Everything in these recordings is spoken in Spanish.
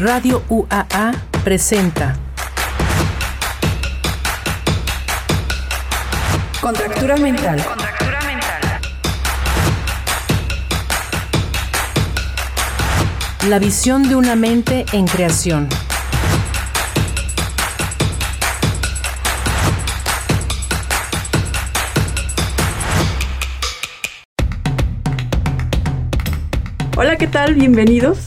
Radio UAA presenta Contractura mental. Contractura mental. La visión de una mente en creación. Hola, ¿qué tal? Bienvenidos.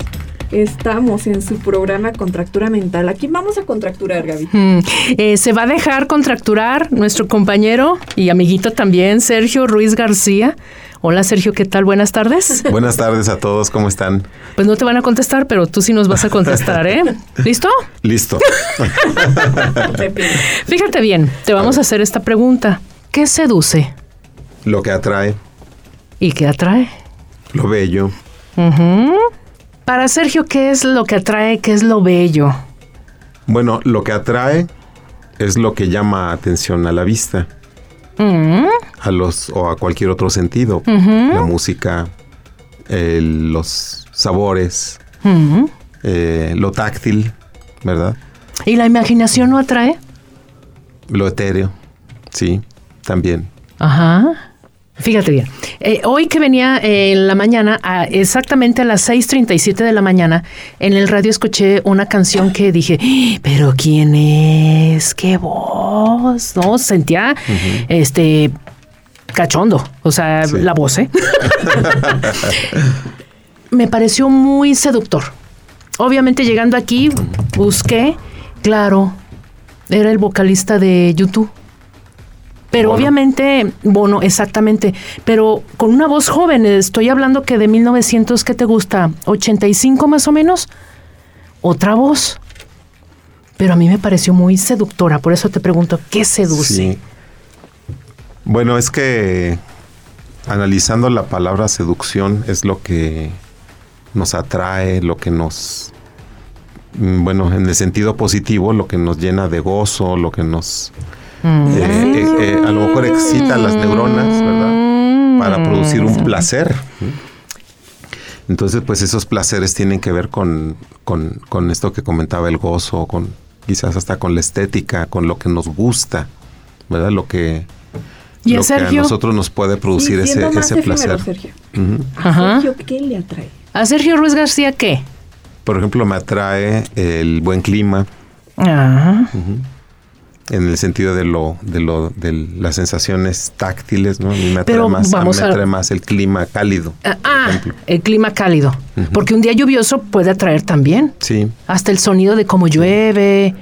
Estamos en su programa Contractura Mental. ¿A quién vamos a contracturar, Gaby? Mm, eh, se va a dejar contracturar nuestro compañero y amiguito también, Sergio Ruiz García. Hola Sergio, ¿qué tal? Buenas tardes. Buenas tardes a todos, ¿cómo están? Pues no te van a contestar, pero tú sí nos vas a contestar, ¿eh? ¿Listo? Listo. Fíjate bien, te vamos a hacer esta pregunta. ¿Qué seduce Lo que atrae, y qué atrae? lo bello, Ujú. Para Sergio, ¿qué es lo que atrae? ¿Qué es lo bello? bueno, lo que atrae es lo que llama atención a la vista, Mm, a los o a cualquier otro sentido, la música, el- los sabores, mm. eh, lo táctil, ¿verdad? ¿Y la imaginación no atrae? Lo etéreo, sí, también. Ajá. Fíjate bien. Eh, hoy que venía eh, en la mañana, a- exactamente a las 6:37 de la mañana, en el radio escuché una canción que dije, "¡Ah! pero ¿quién es? ¿Qué voz? No, sentía este cachondo, o sea, Sí. la voz, ¿eh? Me pareció muy seductor. Obviamente llegando aquí, busqué, claro, era el vocalista de YouTube. Pero Bono. obviamente, bueno, exactamente, pero con una voz joven, estoy hablando que de 1900, ¿qué te gusta? ¿85 más o menos? Otra voz. Pero a mí me pareció muy seductora, por eso te pregunto, ¿qué seduce? Sí. Bueno, es que analizando la palabra seducción es lo que nos atrae, lo que nos, mm, bueno, en el sentido positivo, lo que nos llena de gozo, lo que nos, Mm. eh, eh, eh, a lo mejor excita las neuronas, ¿verdad? Para producir un placer. Entonces, pues esos placeres tienen que ver con, con, con esto que comentaba el gozo, con quizás hasta con la estética, con lo que nos gusta, ¿verdad? Lo que, ¿Y a lo que a nosotros nos puede producir Sí, ese, ese placer. Sergio. Ajá. Sergio, ¿qué le atrae? ¿A Sergio Ruiz García qué? Por ejemplo, me atrae el buen clima, Ah, en el sentido de lo, de lo, de las sensaciones táctiles, ¿no? A mí me atrae, más, a mí vamos me a- atrae más el clima cálido. ah, por ah, el clima cálido. Porque un día lluvioso puede atraer también. Sí. Hasta el sonido de cómo llueve.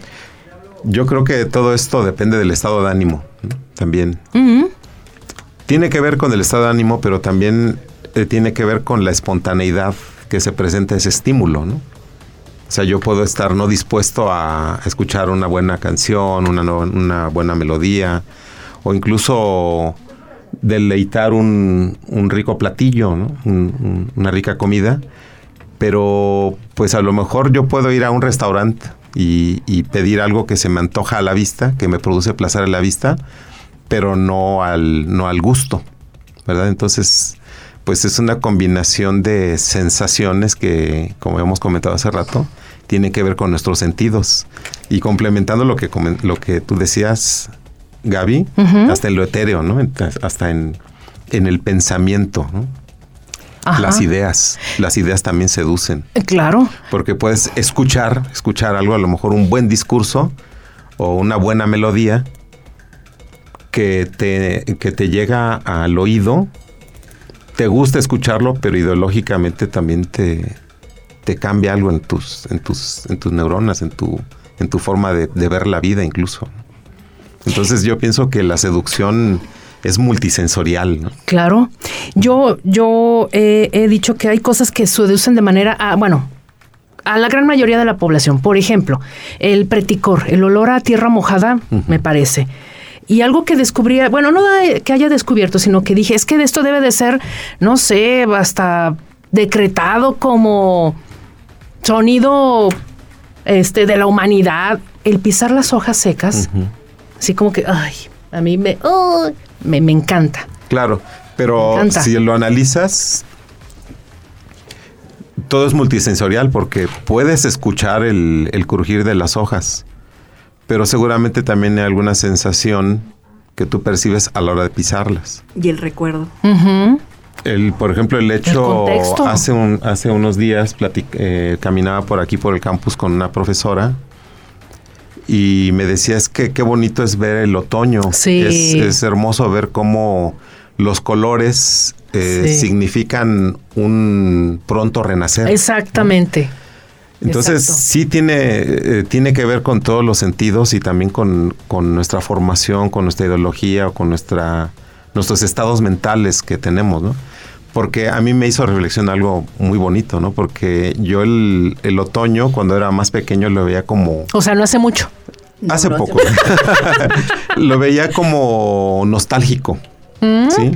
Yo creo que todo esto depende del estado de ánimo, ¿no? También. Tiene que ver con el estado de ánimo, pero también eh, tiene que ver con la espontaneidad que se presenta ese estímulo, ¿no? O sea, yo puedo estar no dispuesto a escuchar una buena canción, una, no- una buena melodía, o incluso deleitar un, un rico platillo, ¿no? Un- un- una rica comida, pero pues a lo mejor yo puedo ir a un restaurante y, y pedir algo que se me antoja a la vista, que me produce placer a la vista, pero no al, no al gusto, ¿verdad? Entonces, pues es una combinación de sensaciones que, como hemos comentado hace rato, tiene que ver con nuestros sentidos. Y complementando lo que, lo que tú decías, Gaby, hasta en lo etéreo, ¿no? Hasta en, en el pensamiento, ¿no? Ajá. Las ideas, las ideas también seducen, Eh, Claro. porque puedes escuchar, escuchar algo, a lo mejor un buen discurso o una buena melodía que te, que te llega al oído, te gusta escucharlo, pero ideológicamente también te, te cambia algo en tus, en tus, en tus neuronas, en tu, en tu forma de, de ver la vida incluso. Entonces yo pienso que la seducción es multisensorial, ¿no? Claro. Yo, yo eh, he dicho que hay cosas que seducen de manera, a, bueno, a la gran mayoría de la población. Por ejemplo, el preticor, el olor a tierra mojada, me parece. Y algo que descubría, bueno, no que haya descubierto, sino que dije, es que de esto debe de ser, no sé, hasta decretado como sonido este, de la humanidad, el pisar las hojas secas, así como que, ay, a mí me, me, me encanta. Claro, pero encanta. si lo analizas, todo es multisensorial porque puedes escuchar el, el crujir de las hojas, pero seguramente también hay alguna sensación que tú percibes a la hora de pisarlas. Y el recuerdo. Ujú. El, por ejemplo, el hecho contexto. hace un, hace unos días platic- eh, caminaba por aquí por el campus con una profesora y me decía es que qué bonito es ver el otoño. Sí. Es, es hermoso ver cómo los colores eh, Sí. significan un pronto renacer. Exactamente. Entonces Exacto. sí tiene, eh, tiene que ver con todos los sentidos y también con, con nuestra formación, con nuestra ideología o con nuestra, nuestros estados mentales que tenemos, ¿no? Porque a mí me hizo reflexión algo muy bonito, ¿no? Porque yo el, el otoño, cuando era más pequeño, lo veía como... O sea, no hace mucho. No, hace no hace poco. lo veía como nostálgico, Mm. ¿sí?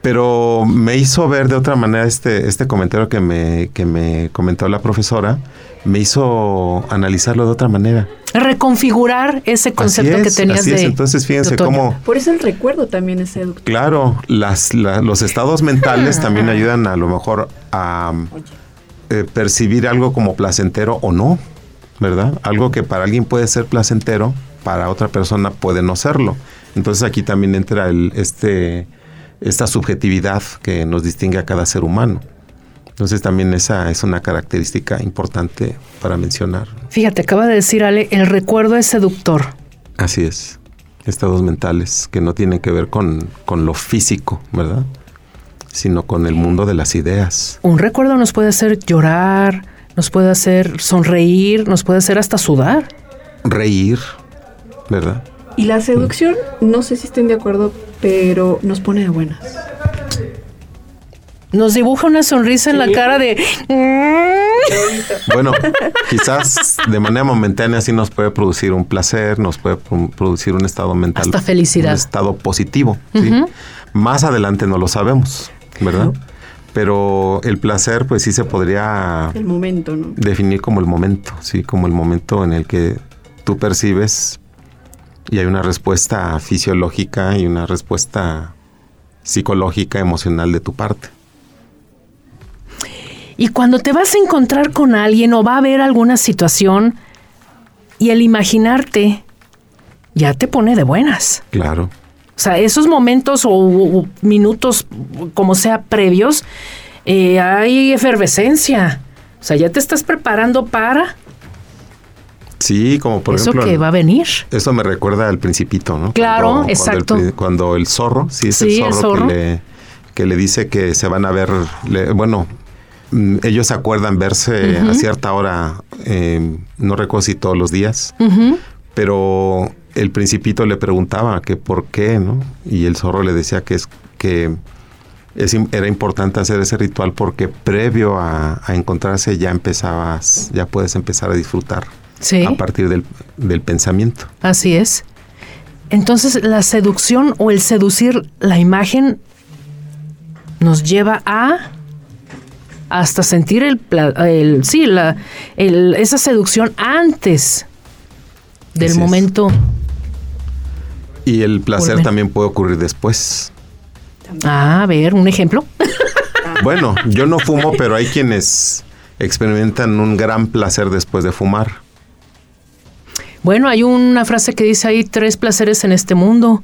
Pero me hizo ver de otra manera este, este comentario que me, que me comentó la profesora, me hizo analizarlo de otra manera. Reconfigurar ese concepto Así que tenías así de. es. Entonces, fíjense cómo, Por eso el recuerdo también es seductor. claro, las, la- los estados mentales también ayudan a lo mejor a eh, percibir algo como placentero o no, ¿verdad? Algo que para alguien puede ser placentero, para otra persona puede no serlo. Entonces aquí también entra el, este, esta subjetividad que nos distingue a cada ser humano. Entonces también esa es una característica importante para mencionar. Fíjate, acaba de decir Ale, el recuerdo es seductor. Así es. Estados mentales que no tienen que ver con, con lo físico, ¿verdad? Sino con el mundo de las ideas. Un recuerdo nos puede hacer llorar, nos puede hacer sonreír, nos puede hacer hasta sudar. Reír, ¿verdad? Y la seducción, no sé si estén de acuerdo, pero nos pone de buenas. Nos dibuja una sonrisa en la cara de. Bueno, quizás de manera momentánea sí nos puede producir un placer, nos puede pro- producir un estado mental. Hasta felicidad. Un estado positivo. Más adelante no lo sabemos, ¿verdad? Pero el placer, pues sí se podría El momento, ¿no? definir como el momento, sí, como el momento en el que tú percibes y hay una respuesta fisiológica y una respuesta psicológica, emocional de tu parte. Y cuando te vas a encontrar con alguien o va a haber alguna situación y el imaginarte ya te pone de buenas. Claro. O sea, esos momentos o, o minutos, como sea, previos, eh, hay efervescencia. O sea, ya te estás preparando para Sí, como por eso ejemplo. que va a venir. Eso me recuerda al principito, ¿no? Claro, Cuando- cuando exacto. el, Cuando el zorro, sí, es Sí, el el zorro. Que, le, que le dice que se van a ver, le- bueno, ellos se acuerdan verse a cierta hora, eh, no recuerdo si todos los días, pero el principito le preguntaba que por qué, ¿no? Y el zorro le decía que es que es era importante hacer ese ritual porque previo a, a encontrarse ya empezabas, ya puedes empezar a disfrutar Sí, a partir del, del pensamiento. así es. Entonces, la seducción o el seducir la imagen nos lleva a hasta sentir el, el sí, la, el- esa seducción antes del Así es. momento. Y el placer Volver. también puede ocurrir después. Ah, a ver, un ejemplo. Bueno, yo no fumo, pero hay quienes experimentan un gran placer después de fumar. Bueno, hay una frase que dice hay tres placeres en este mundo.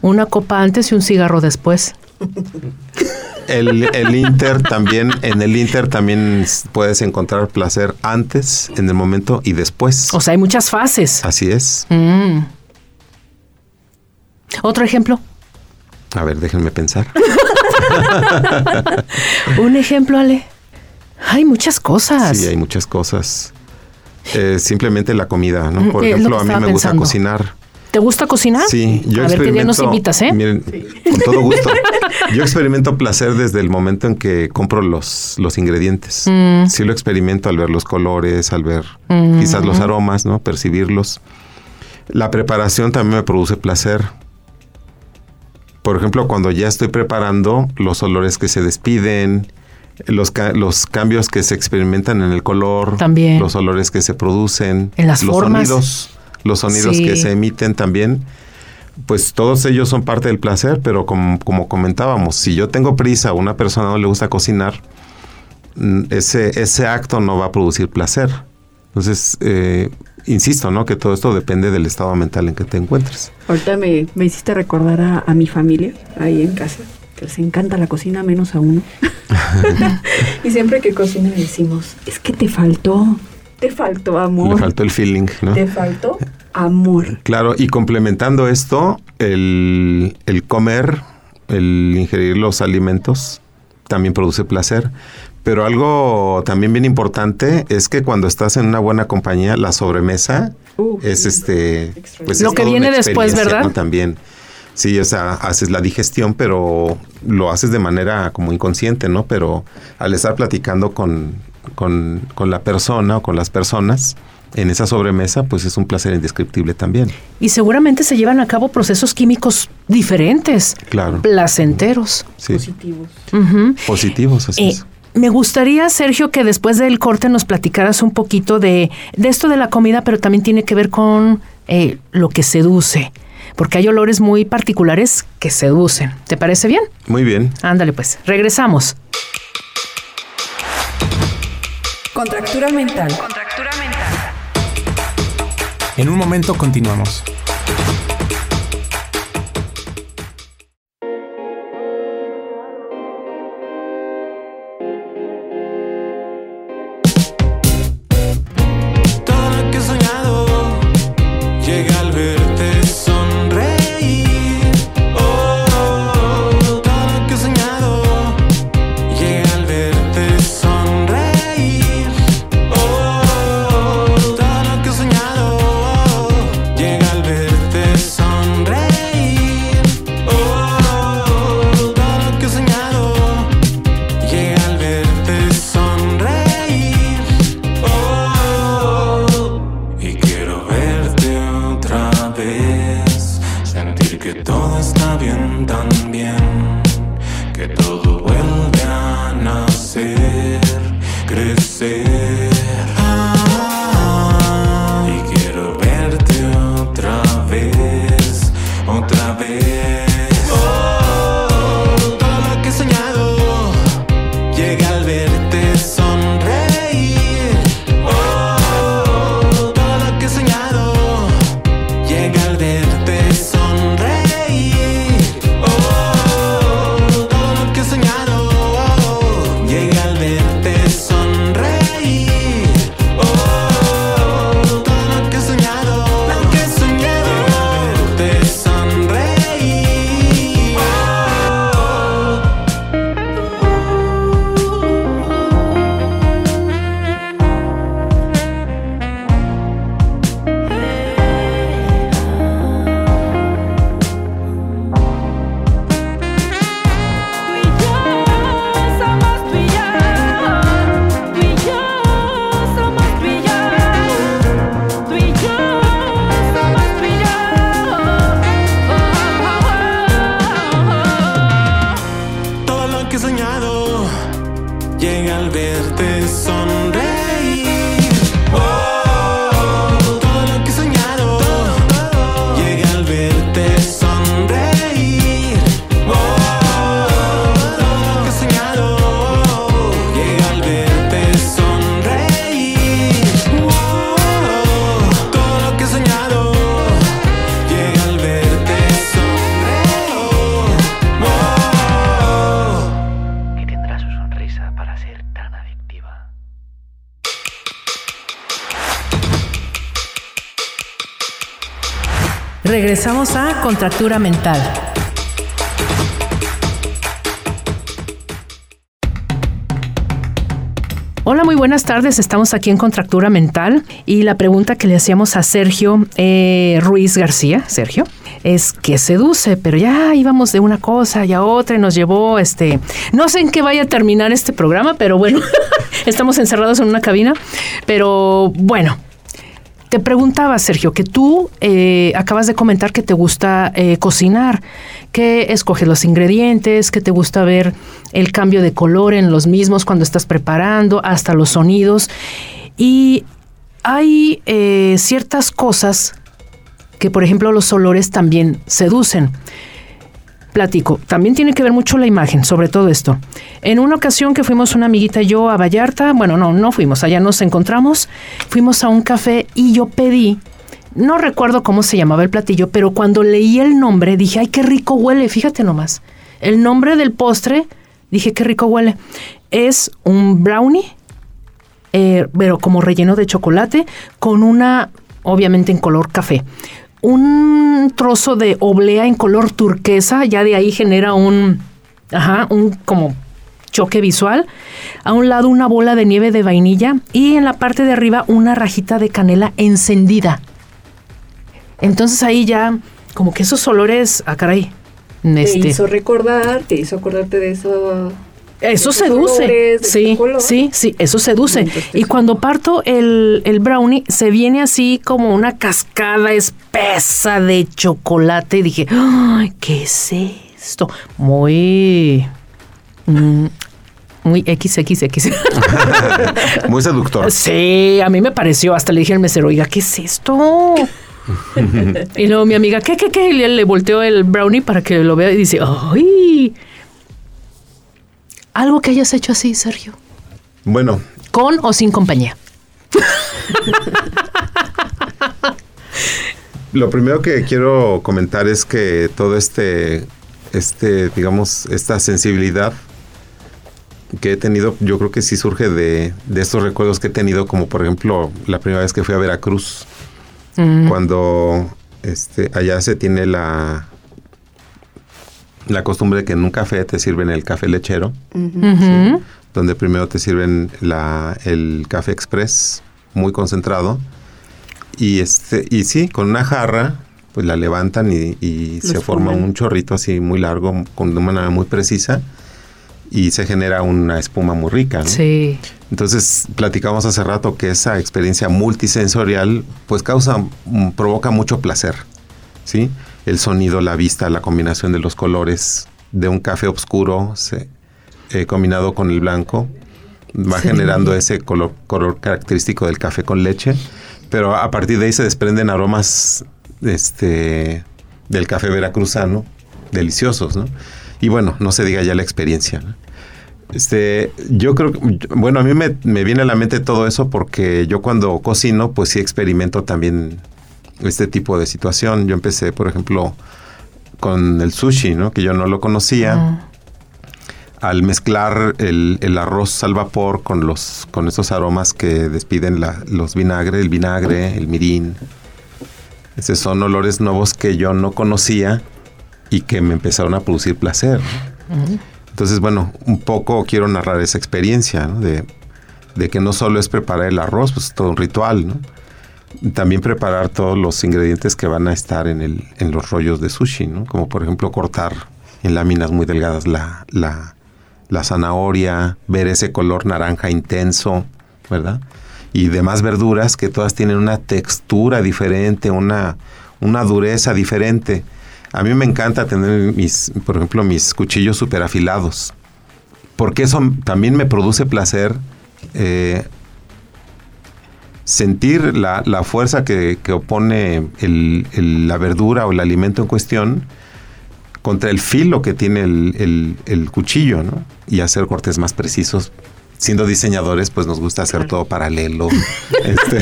Una copa antes y un cigarro después. El, el Inter también, en el Inter también puedes encontrar placer antes, en el momento y después. O sea, hay muchas fases. Así es. Mm. Otro ejemplo. A ver, déjenme pensar. Un ejemplo, Ale. Hay muchas cosas. Sí, hay muchas cosas. Eh, simplemente la comida, ¿no? Por Mm, es lo ejemplo, a mí me gusta cocinar. ¿Te gusta cocinar? Sí, yo A ver qué día nos experimento- invitas, ¿eh? Miren, con todo gusto. Yo experimento placer desde el momento en que compro los, los ingredientes. Mm. Sí lo experimento al ver los colores, al ver Mm. quizás los aromas, ¿no? Percibirlos. La preparación también me produce placer. Por ejemplo, cuando ya estoy preparando, los olores que se despiden, los, ca- los cambios que se experimentan en el color, También. los olores que se producen, En las los formas. sonidos, los sonidos Sí. que se emiten también, pues todos ellos son parte del placer, pero como, como comentábamos, si yo tengo prisa, a una persona no le gusta cocinar, mm, ese, ese acto no va a producir placer. Entonces, eh, insisto, ¿no? Que todo esto depende del estado mental en que te encuentres. Ahorita me, me hiciste recordar a, a mi familia ahí en casa, que les encanta la cocina menos a uno. y siempre que cocina decimos, es que te faltó, te faltó amor. Le faltó el feeling, ¿no? Te faltó amor. Claro, y complementando esto, el, el comer, el ingerir los alimentos, también produce placer. Pero algo también bien importante es que cuando estás en una buena compañía, la sobremesa Uh, es este, pues Lo es que viene después, ¿verdad? ¿no? También. Sí, o sea, haces la digestión, pero lo haces de manera como inconsciente, ¿no? Pero al estar platicando con, con, con la persona o con las personas en esa sobremesa, pues es un placer indescriptible también. Y seguramente se llevan a cabo procesos químicos diferentes, Claro. placenteros. Sí. Positivos. Positivos, así Eh, es. me gustaría, Sergio, que después del corte nos platicaras un poquito de, de esto de la comida, pero también tiene que ver con eh, lo que seduce, porque hay olores muy particulares que seducen. ¿Te parece bien? Muy bien. Ándale, pues, regresamos. Contractura mental. En un momento continuamos. Regresamos a Contractura Mental. Hola, muy buenas tardes. Estamos aquí en Contractura Mental y la pregunta que le hacíamos a Sergio eh, Ruiz García, Sergio, es que seduce, pero ya íbamos de una cosa y a otra y nos llevó, este, no sé en qué vaya a terminar este programa, pero bueno, estamos encerrados en una cabina, pero bueno, te preguntaba, Sergio, que tú eh, acabas de comentar que te gusta eh, cocinar, que escoges los ingredientes, que te gusta ver el cambio de color en los mismos cuando estás preparando, hasta los sonidos. Y hay eh, ciertas cosas que, por ejemplo, los olores también seducen. Platico. También tiene que ver mucho la imagen, sobre todo esto. En una ocasión que fuimos una amiguita y yo a Vallarta, bueno, no, no fuimos, allá nos encontramos, fuimos a un café y yo pedí, no recuerdo cómo se llamaba el platillo, pero cuando leí el nombre dije, ay, qué rico huele, fíjate nomás. El nombre del postre, dije, qué rico huele. Es un brownie eh, pero como relleno de chocolate, con una, obviamente en color café, un trozo de oblea en color turquesa, ya de ahí genera un, ajá, un como choque visual. A un lado una bola de nieve de vainilla y en la parte de arriba una rajita de canela encendida. Entonces ahí ya, como que esos olores, ah, caray. Te Este, hizo recordar, te hizo acordarte de eso. Eso seduce. sí, sí, sí, eso seduce. Y cuando parto el, el brownie, se viene así como una cascada espesa de chocolate. Y dije, ¡ay, qué es esto! Muy. mm, muy XXX. Muy seductor. sí, a mí me pareció. Hasta le dije al mesero, oiga, ¿qué es esto? y luego mi amiga, ¿qué, qué, qué? Y le, le volteó el brownie para que lo vea y dice, ¡ay! Algo que hayas hecho así, Sergio. Bueno, ¿Con o sin compañía? lo primero que quiero comentar es que todo este, este, digamos, esta sensibilidad que he tenido, yo creo que sí surge de, de estos recuerdos que he tenido, como por ejemplo la primera vez que fui a Veracruz, cuando este, allá se tiene la, la costumbre de que en un café te sirven el café lechero, donde primero te sirven la, el café express muy concentrado y este y sí con una jarra pues la levantan y, se forma un chorrito así muy largo con de manera muy precisa y se genera una espuma muy rica ¿no? Sí. entonces platicamos hace rato que esa experiencia multisensorial pues causa mm, provoca mucho placer sí el sonido la vista la combinación de los colores de un café oscuro se- eh, combinado con el blanco va Sí. generando ese color, color característico del café con leche, pero a partir de ahí se desprenden aromas este, del café veracruzano, deliciosos, ¿no? Y bueno, no se diga ya la experiencia, ¿no? Este, yo creo que, bueno, a mí me, me viene a la mente todo eso porque yo cuando cocino, pues sí experimento también este tipo de situación. Yo empecé, por ejemplo, con el sushi, ¿no? Que yo no lo conocía Ah. al mezclar el, el arroz al vapor con los con esos aromas que despiden la- los vinagre, el vinagre, el mirín. Esos son olores nuevos que yo no conocía y que me empezaron a producir placer. ¿no? Entonces, bueno, un poco quiero narrar esa experiencia, ¿no? De, de que no solo es preparar el arroz, pues es todo un ritual, ¿no? También preparar todos los ingredientes que van a estar en, el, en los rollos de sushi, ¿no? Como por ejemplo cortar en láminas muy delgadas la, la, la zanahoria, ver ese color naranja intenso, ¿verdad? Y demás verduras que todas tienen una textura diferente, una, una dureza diferente. A mí me encanta tener mis, por ejemplo, mis cuchillos super afilados. Porque eso también me produce placer eh, sentir la, la fuerza que, que opone el- el- la verdura o el alimento en cuestión contra el filo que tiene el, el- cuchillo, ¿no? Y hacer cortes más precisos. Siendo diseñadores, pues nos gusta hacer todo paralelo. este,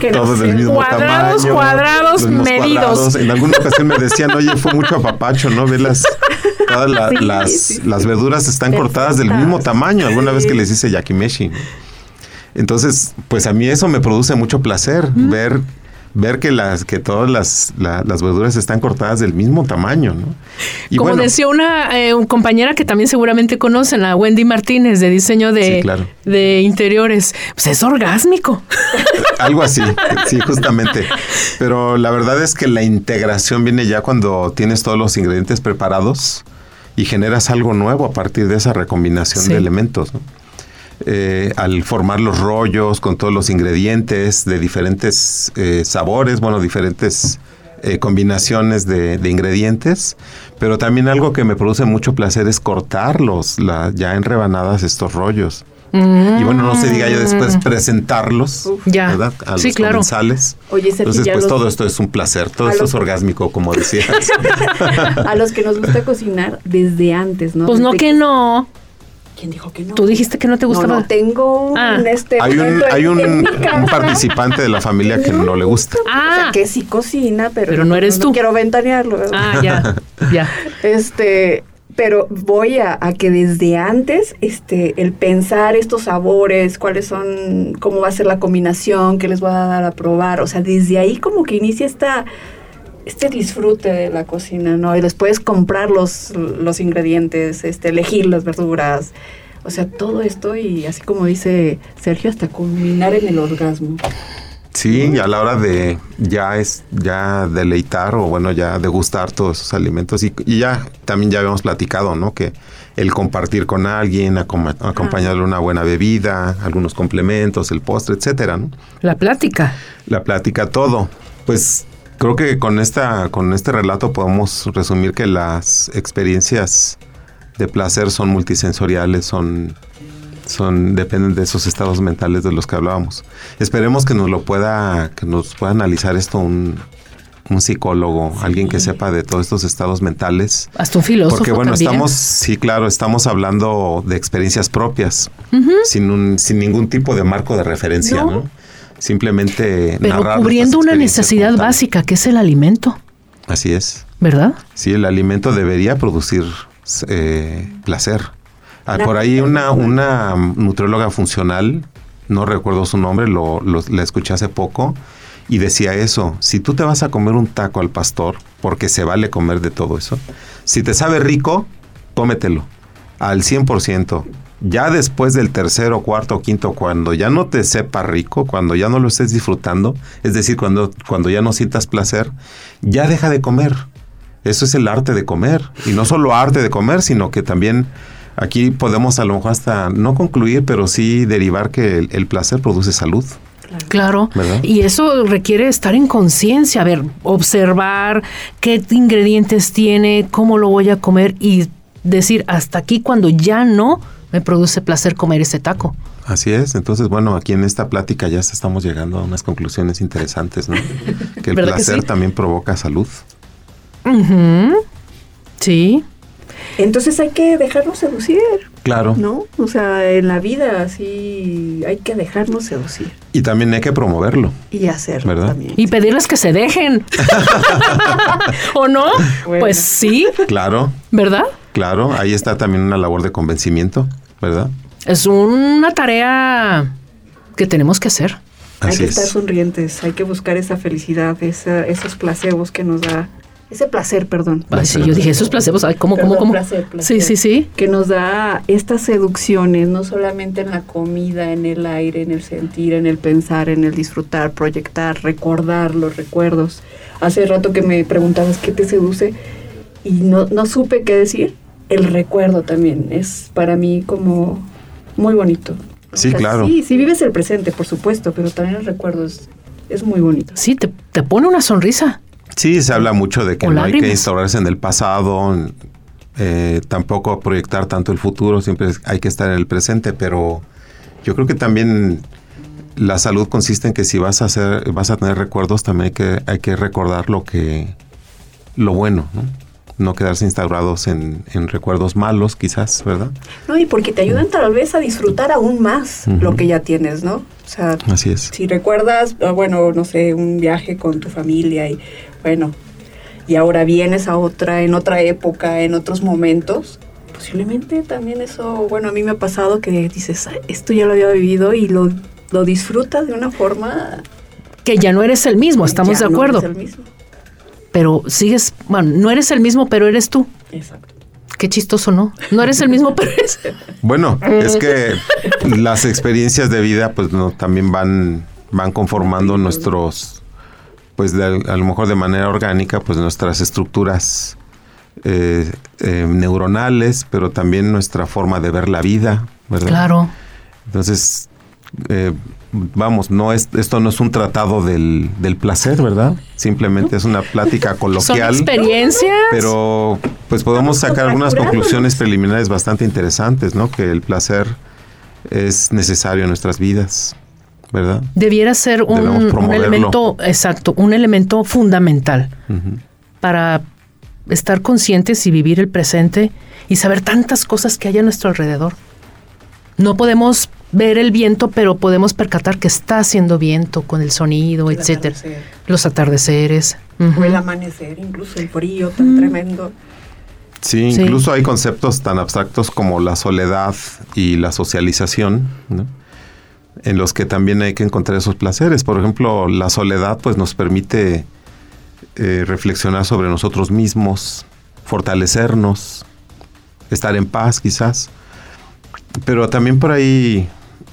Que no todo del mismo cuadrados, tamaño. cuadrados, medidos. cuadrados. En alguna ocasión me decían, oye, fue mucho apapacho, ¿no? Ve las, todas la- Sí, las, sí, las verduras están cortadas del mismo tamaño. Alguna vez que les hice yakimeshi. Entonces, pues a mí eso me produce mucho placer, ver, ver que las, que todas las, la- las verduras están cortadas del mismo tamaño, ¿no? Y Como bueno, decía una eh, un compañera que también seguramente conocen, la Wendy Martínez, de diseño de, Sí, claro. de interiores, pues es orgásmico. Algo así, sí, justamente. Pero la verdad es que la integración viene ya cuando tienes todos los ingredientes preparados y generas algo nuevo a partir de esa recombinación Sí. de elementos. ¿no? Eh, al formar los rollos con todos los ingredientes de diferentes eh, sabores, bueno, diferentes eh, combinaciones de, de ingredientes, pero también algo que me produce mucho placer es cortarlos la- ya en rebanadas estos rollos Mm. Y bueno, no se diga ya después presentarlos, Ya. ¿verdad? A Sí, los claro. comensales. Oye, Sergio, Entonces, pues los- todo esto es un placer, todo a esto los- es orgásmico, como decías. a los que nos gusta cocinar desde antes, ¿no? Pues no que no. ¿Quién dijo que no? Tú dijiste que no te No, gustaba. no, tengo un, Ah. este, hay un, hay un, un participante de la familia que no le gusta. O sea, Ah, que sí cocina, pero, Pero no eres tú. quiero ventanearlo. ¿verdad? ah, ya, ya. Este, pero voy a, a que desde antes, este, el pensar estos sabores, cuáles son, cómo va a ser la combinación, qué les voy a dar a probar, o sea, desde ahí como que inicia esta, este disfrute de la cocina, ¿no? Y después comprar los, los ingredientes, este, elegir las verduras, o sea, todo esto y así como dice Sergio, hasta culminar en el orgasmo. Sí, y a la hora de ya es ya deleitar o bueno, ya degustar todos esos alimentos y, y ya también ya habíamos platicado, ¿no? Que el compartir con alguien, acoma- acompañarle una buena bebida, algunos complementos, el postre, etcétera, ¿no? La plática. La plática, todo. Pues creo que con esta con este relato podemos resumir que las experiencias de placer son multisensoriales, son son dependen de esos estados mentales de los que hablábamos. Esperemos que nos lo pueda que nos pueda analizar esto un un psicólogo, alguien que sepa de todos estos estados mentales. Hasta un filósofo Porque bueno, también. estamos, sí, claro, estamos hablando de experiencias propias, sin, un, sin ningún tipo de marco de referencia, No. ¿no? Simplemente Pero narrar cubriendo una necesidad básica, que es el alimento, Así es. ¿verdad? Sí, el alimento debería producir eh, placer. Ah, por ahí una, una nutrióloga funcional, no recuerdo su nombre, lo, lo- la escuché hace poco, y decía eso, si tú te vas a comer un taco al pastor, porque se vale comer de todo eso, si te sabe rico, cómetelo al 100%. Ya después del tercero, cuarto, quinto, cuando ya no te sepa rico, cuando ya no lo estés disfrutando, es decir, cuando, cuando ya no sientas placer, ya deja de comer. Eso es el arte de comer. Y no solo arte de comer, sino que también aquí podemos a lo mejor hasta no concluir, pero sí derivar que el, el placer produce salud. Claro. ¿Verdad? Y eso requiere estar en conciencia, a ver, observar qué ingredientes tiene, cómo lo voy a comer y decir hasta aquí cuando ya no me produce placer comer ese taco. Así es. Entonces, bueno, aquí en esta plática ya estamos llegando a unas conclusiones interesantes, ¿no? Que el ¿Verdad que placer sí? también provoca salud. Sí. Entonces hay que dejarnos seducir, Claro. ¿no? O sea, en la vida así hay que dejarnos seducir Y también hay que promoverlo. y hacerlo ¿Verdad? también. Y pedirles que se dejen. ¿O no? Bueno. Pues sí, Claro, ¿verdad? claro. Ahí está también una labor de convencimiento, ¿verdad? Es una tarea que tenemos que hacer. hay Así que estar es. sonrientes, hay que buscar esa felicidad, esa- esos placebos que nos da, ese placer, perdón. Ay, sí, yo dije, esos placebos, ay, ¿cómo, cómo, Perdón, cómo? placer, placer. Sí, sí, sí. que nos da estas seducciones, no solamente en la comida, en el aire, en el sentir, en el pensar, en el disfrutar, proyectar, recordar los recuerdos. Hace rato que me preguntabas qué te seduce y no, no supe qué decir. El recuerdo también es para mí como muy bonito. Sí, claro. Sí, sí vives el presente, por supuesto, pero también el recuerdo es, es muy bonito. Sí, te, te pone una sonrisa. Sí, se habla mucho de que O no hay que instaurarse en el pasado, eh, tampoco proyectar tanto el futuro, siempre hay que estar en el presente, pero yo creo que también la salud consiste en que si vas a hacer, vas a tener recuerdos, también hay que, hay que recordar lo que, lo bueno, ¿no? No quedarse instaurados en, en recuerdos malos, quizás, ¿verdad? No, y porque te ayudan tal vez a disfrutar aún más lo que ya tienes, ¿no? O sea, Así es. si recuerdas, ah, bueno, no sé, un viaje con tu familia y bueno, y ahora vienes a otra, en otra época, en otros momentos, posiblemente también eso, bueno, a mí me ha pasado que dices, "Ay, esto ya lo había vivido y lo, lo disfrutas de una forma... Que ya no eres el mismo, estamos ya de no acuerdo. es el mismo. Pero sigues, bueno, no eres el mismo, pero eres tú. Exacto. Qué chistoso, ¿no? No eres el mismo, pero eres... Bueno, es que las experiencias de vida, pues no, también van, van conformando nuestros, pues de, a lo mejor de manera orgánica, pues nuestras estructuras eh, eh, neuronales, pero también nuestra forma de ver la vida, ¿verdad? Claro. Entonces, eh, vamos, no es, esto no es un tratado del, del placer, ¿verdad? Simplemente es una plática Son coloquial. experiencias. Pero pues podemos sacar algunas conclusiones preliminares bastante interesantes, ¿no? Que el placer es necesario en nuestras vidas, ¿verdad? Debiera ser un, elemento, exacto, un elemento fundamental para estar conscientes y vivir el presente y saber tantas cosas que hay a nuestro alrededor. No podemos ver el viento, pero podemos percatar que está haciendo viento con el sonido, El etcétera. atardecer. Los atardeceres. O el amanecer, incluso el frío tan tremendo. Sí, Sí. incluso hay conceptos tan abstractos como la soledad y la socialización, ¿no? en los que también hay que encontrar esos placeres. Por ejemplo, la soledad pues nos permite eh, reflexionar sobre nosotros mismos, fortalecernos, estar en paz quizás. Pero también por ahí,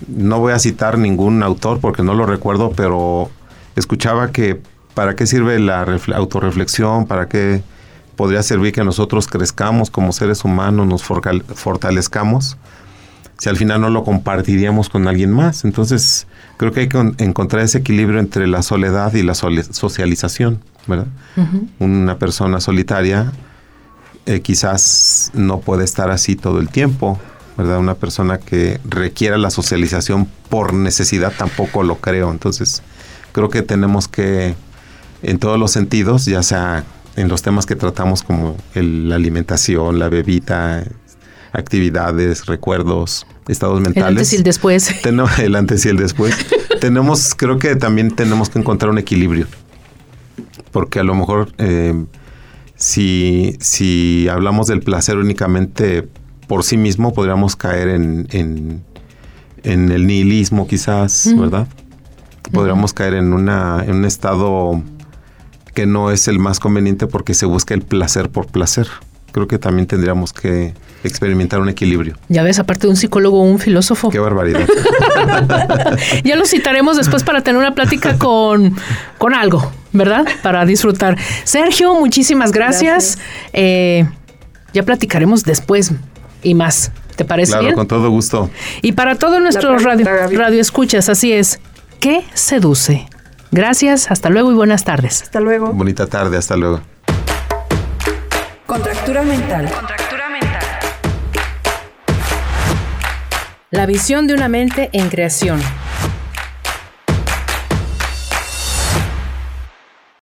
no voy a citar ningún autor porque no lo recuerdo, pero escuchaba que para qué sirve la refle- autorreflexión, para qué podría servir que nosotros crezcamos como seres humanos, nos fortalezcamos, si al final no lo compartiríamos con alguien más. Entonces, creo que hay que en- encontrar ese equilibrio entre la soledad y la socialización, ¿verdad? Una persona solitaria eh, quizás no puede estar así todo el tiempo, ¿verdad? Una persona que requiera la socialización por necesidad tampoco lo creo. Entonces, creo que tenemos que, en todos los sentidos, ya sea en los temas que tratamos como el- la alimentación, la bebida, actividades, recuerdos, estados El mentales. antes y el después. Tenemos el antes y el después. tenemos, creo que también tenemos que encontrar un equilibrio. Porque a lo mejor eh, si, si hablamos del placer únicamente por sí mismo, podríamos caer en, en, en el nihilismo quizás. ¿verdad? Podríamos caer en, una, en un estado que no es el más conveniente porque se busca el placer por placer. Creo que también tendríamos que experimentar un equilibrio. Ya ves, aparte de un psicólogo o un filósofo. Qué barbaridad. Ya lo citaremos después para tener una plática con, con algo, ¿verdad? Para disfrutar. Sergio, muchísimas gracias. Gracias. Eh, ya platicaremos después y más. ¿Te parece claro, bien? con todo gusto. Y para todos nuestros radio, pregunta, Gaby. radioescuchas, así es. ¿Qué seduce? Gracias, hasta luego y buenas tardes. Hasta luego. Bonita tarde, hasta luego. Contractura mental. La visión de una mente en creación.